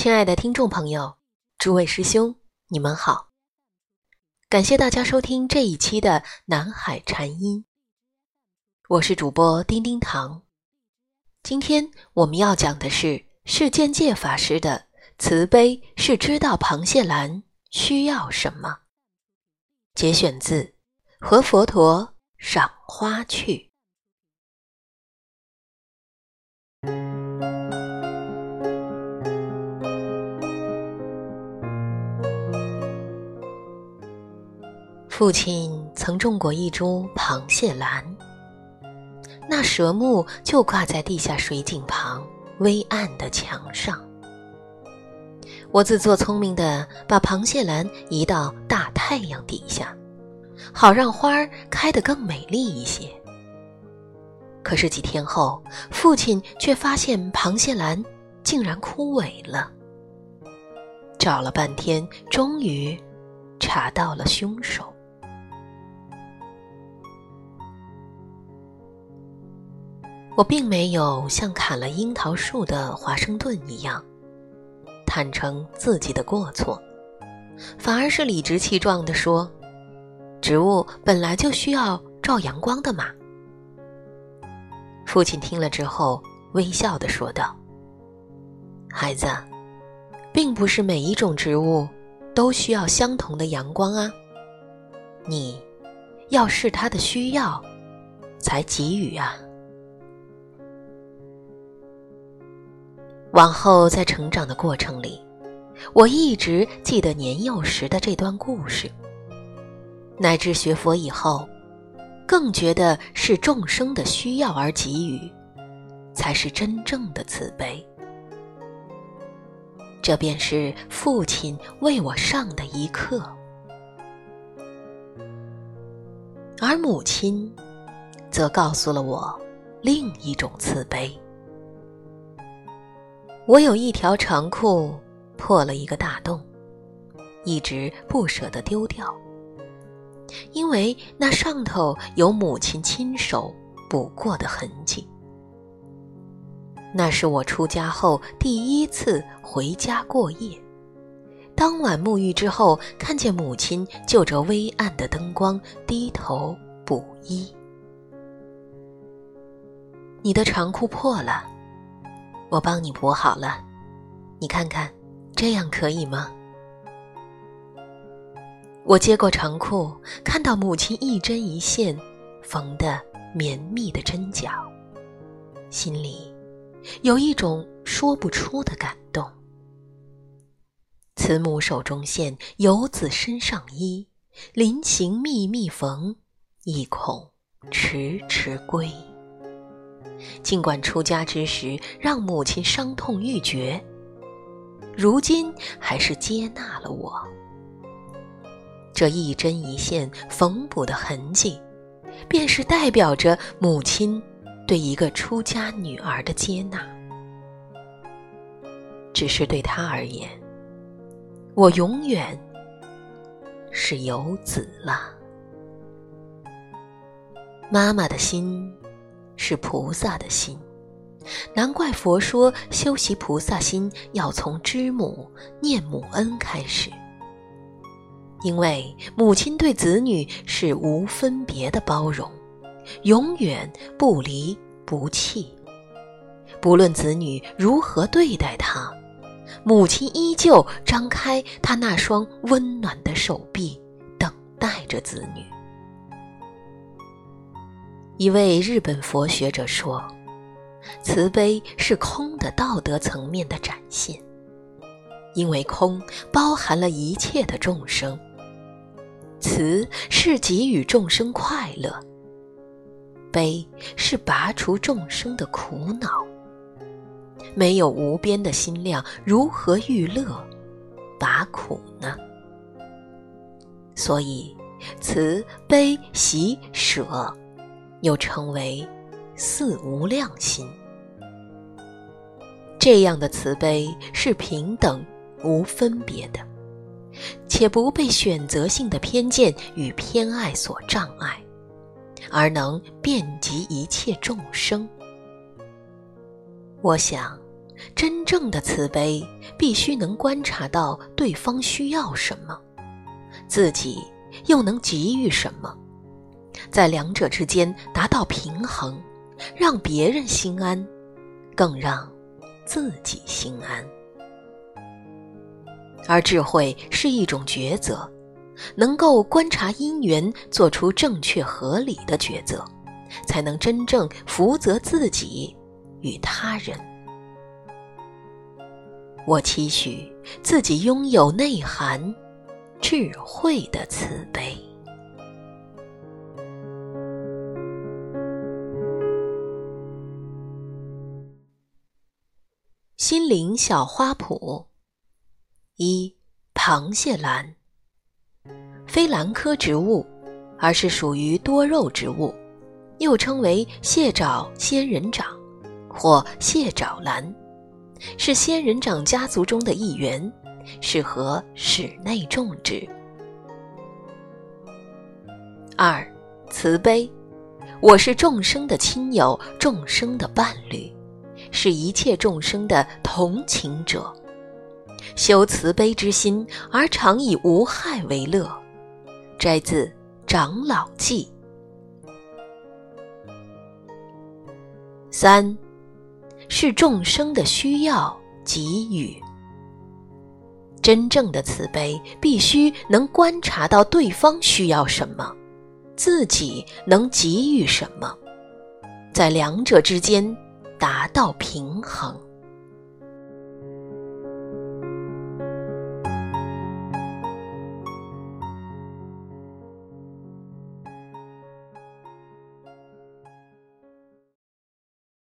亲爱的听众朋友，诸位师兄，你们好！感谢大家收听这一期的南海禅音，我是主播丁丁糖。今天我们要讲的是世间界法师的慈悲是知道螃蟹兰需要什么。节选自《和佛陀赏花去》。父亲曾种过一株螃蟹兰，那蛇木就挂在地下水井旁微暗的墙上。我自作聪明的把螃蟹兰移到大太阳底下，好让花儿开得更美丽一些。可是几天后，父亲却发现螃蟹兰竟然枯萎了。找了半天，终于查到了凶手。我并没有像砍了樱桃树的华盛顿一样坦诚自己的过错，反而是理直气壮地说：“植物本来就需要照阳光的嘛。”父亲听了之后微笑地说道：“孩子，并不是每一种植物都需要相同的阳光啊，你要视它的需要才给予啊。”往后在成长的过程里，我一直记得年幼时的这段故事，乃至学佛以后，更觉得是众生的需要而给予，才是真正的慈悲。这便是父亲为我上的一课，而母亲，则告诉了我另一种慈悲。我有一条长裤破了一个大洞，一直不舍得丢掉，因为那上头有母亲亲手补过的痕迹。那是我出家后第一次回家过夜，当晚沐浴之后，看见母亲就着微暗的灯光低头补衣。你的长裤破了。我帮你补好了，你看看，这样可以吗？我接过长裤，看到母亲一针一线缝的绵密的针脚，心里有一种说不出的感动。慈母手中线，游子身上衣，临行密密缝，意恐迟迟归。尽管出家之时让母亲伤痛欲绝，如今还是接纳了我。这一针一线缝补的痕迹，便是代表着母亲对一个出家女儿的接纳。只是对她而言，我永远是游子了。妈妈的心。是菩萨的心，难怪佛说修习菩萨心要从知母念母恩开始。因为母亲对子女是无分别的包容，永远不离不弃，不论子女如何对待他，母亲依旧张开她那双温暖的手臂，等待着子女。一位日本佛学者说：“慈悲是空的道德层面的展现，因为空包含了一切的众生。慈是给予众生快乐，悲是拔除众生的苦恼。没有无边的心量，如何欲乐、拔苦呢？所以，慈悲喜舍。”又称为四无量心，这样的慈悲是平等无分别的，且不被选择性的偏见与偏爱所障碍，而能遍及一切众生。我想，真正的慈悲必须能观察到对方需要什么，自己又能给予什么，在两者之间达到平衡，让别人心安，更让自己心安。而智慧是一种抉择，能够观察因缘，做出正确合理的抉择，才能真正福泽自己与他人。我期许自己拥有内涵、智慧的慈悲。心灵小花圃。一螃蟹兰，非兰科植物，而是属于多肉植物，又称为蟹爪仙人掌或蟹爪兰，是仙人掌家族中的一员，适合室内种植。二慈悲，我是众生的亲友，众生的伴侣，是一切众生的同情者。修慈悲之心，而常以无害为乐。摘自《长老记》。三，是众生的需要给予。真正的慈悲，必须能观察到对方需要什么，自己能给予什么，在两者之间达到平衡。